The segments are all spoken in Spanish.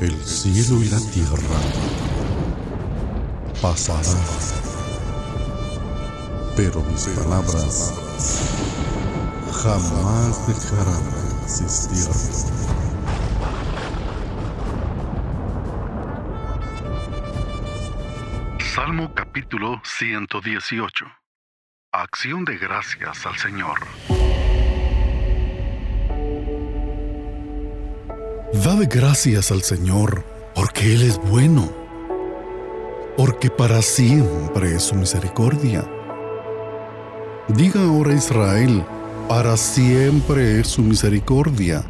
El cielo y la tierra pasarán, pero mis palabras jamás dejarán de existir. Salmo capítulo 118. Acción de gracias al Señor. Dad gracias al Señor, porque Él es bueno, porque para siempre es su misericordia. Diga ahora Israel, para siempre es su misericordia.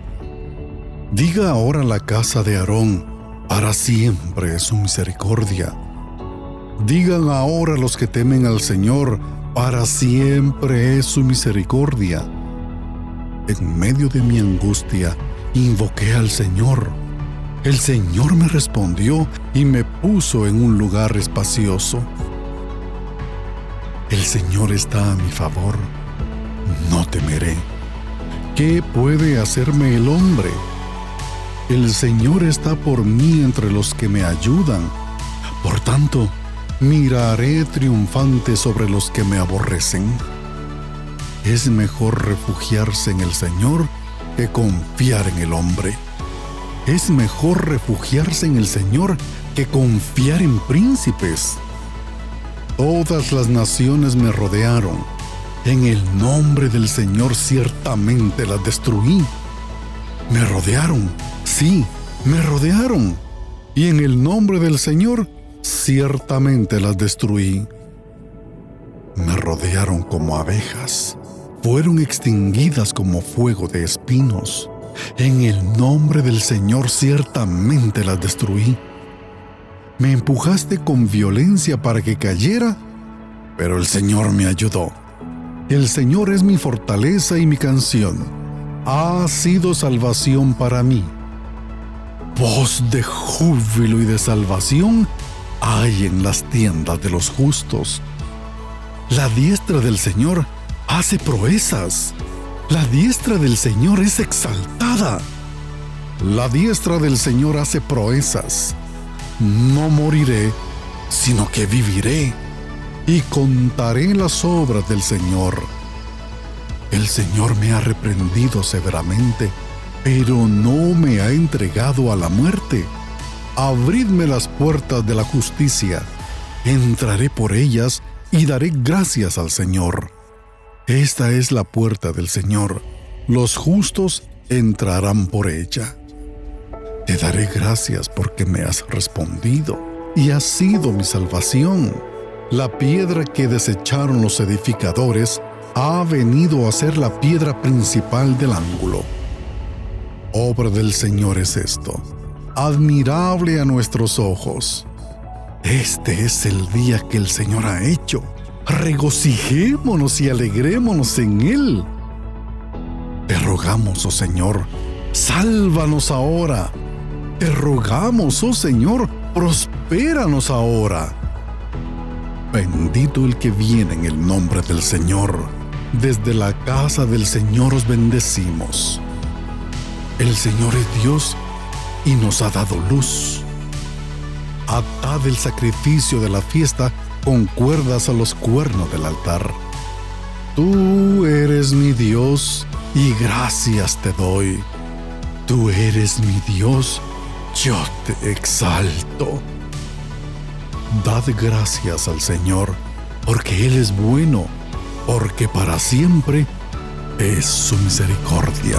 Diga ahora la casa de Aarón, para siempre es su misericordia. Digan ahora los que temen al Señor, para siempre es su misericordia. En medio de mi angustia, invoqué al Señor. El Señor me respondió y me puso en un lugar espacioso. El Señor está a mi favor. No temeré. ¿Qué puede hacerme el hombre? El Señor está por mí entre los que me ayudan. Por tanto, miraré triunfante sobre los que me aborrecen. Es mejor refugiarse en el Señor confiar en el hombre. Es mejor refugiarse en el Señor que confiar en príncipes. Todas las naciones me rodearon. En el nombre del Señor ciertamente las destruí. Me rodearon, sí, me rodearon. Y en el nombre del Señor ciertamente las destruí. Me rodearon como abejas fueron extinguidas como fuego de espinos. En el nombre del Señor ciertamente las destruí. Me empujaste con violencia para que cayera, pero el Señor me ayudó. El Señor es mi fortaleza y mi canción. Ha sido salvación para mí. Voz de júbilo y de salvación hay en las tiendas de los justos. La diestra del Señor hace proezas. La diestra del Señor es exaltada. La diestra del Señor hace proezas. No moriré, sino que viviré y contaré las obras del Señor. El Señor me ha reprendido severamente, pero no me ha entregado a la muerte. Abridme las puertas de la justicia. Entraré por ellas y daré gracias al Señor. Esta es la puerta del Señor. Los justos entrarán por ella. Te daré gracias porque me has respondido y has sido mi salvación. La piedra que desecharon los edificadores ha venido a ser la piedra principal del ángulo. Obra del Señor es esto, admirable a nuestros ojos. Este es el día que el Señor ha hecho regocijémonos y alegrémonos en Él. Te rogamos, oh Señor, sálvanos ahora. Te rogamos, oh Señor, prospéranos ahora. Bendito el que viene en el nombre del Señor. Desde la casa del Señor os bendecimos. El Señor es Dios y nos ha dado luz. Atad el sacrificio de la fiesta con cuerdas a los cuernos del altar. Tú eres mi Dios y gracias te doy. Tú eres mi Dios, yo te exalto. Dad gracias al Señor, porque Él es bueno, porque para siempre es su misericordia.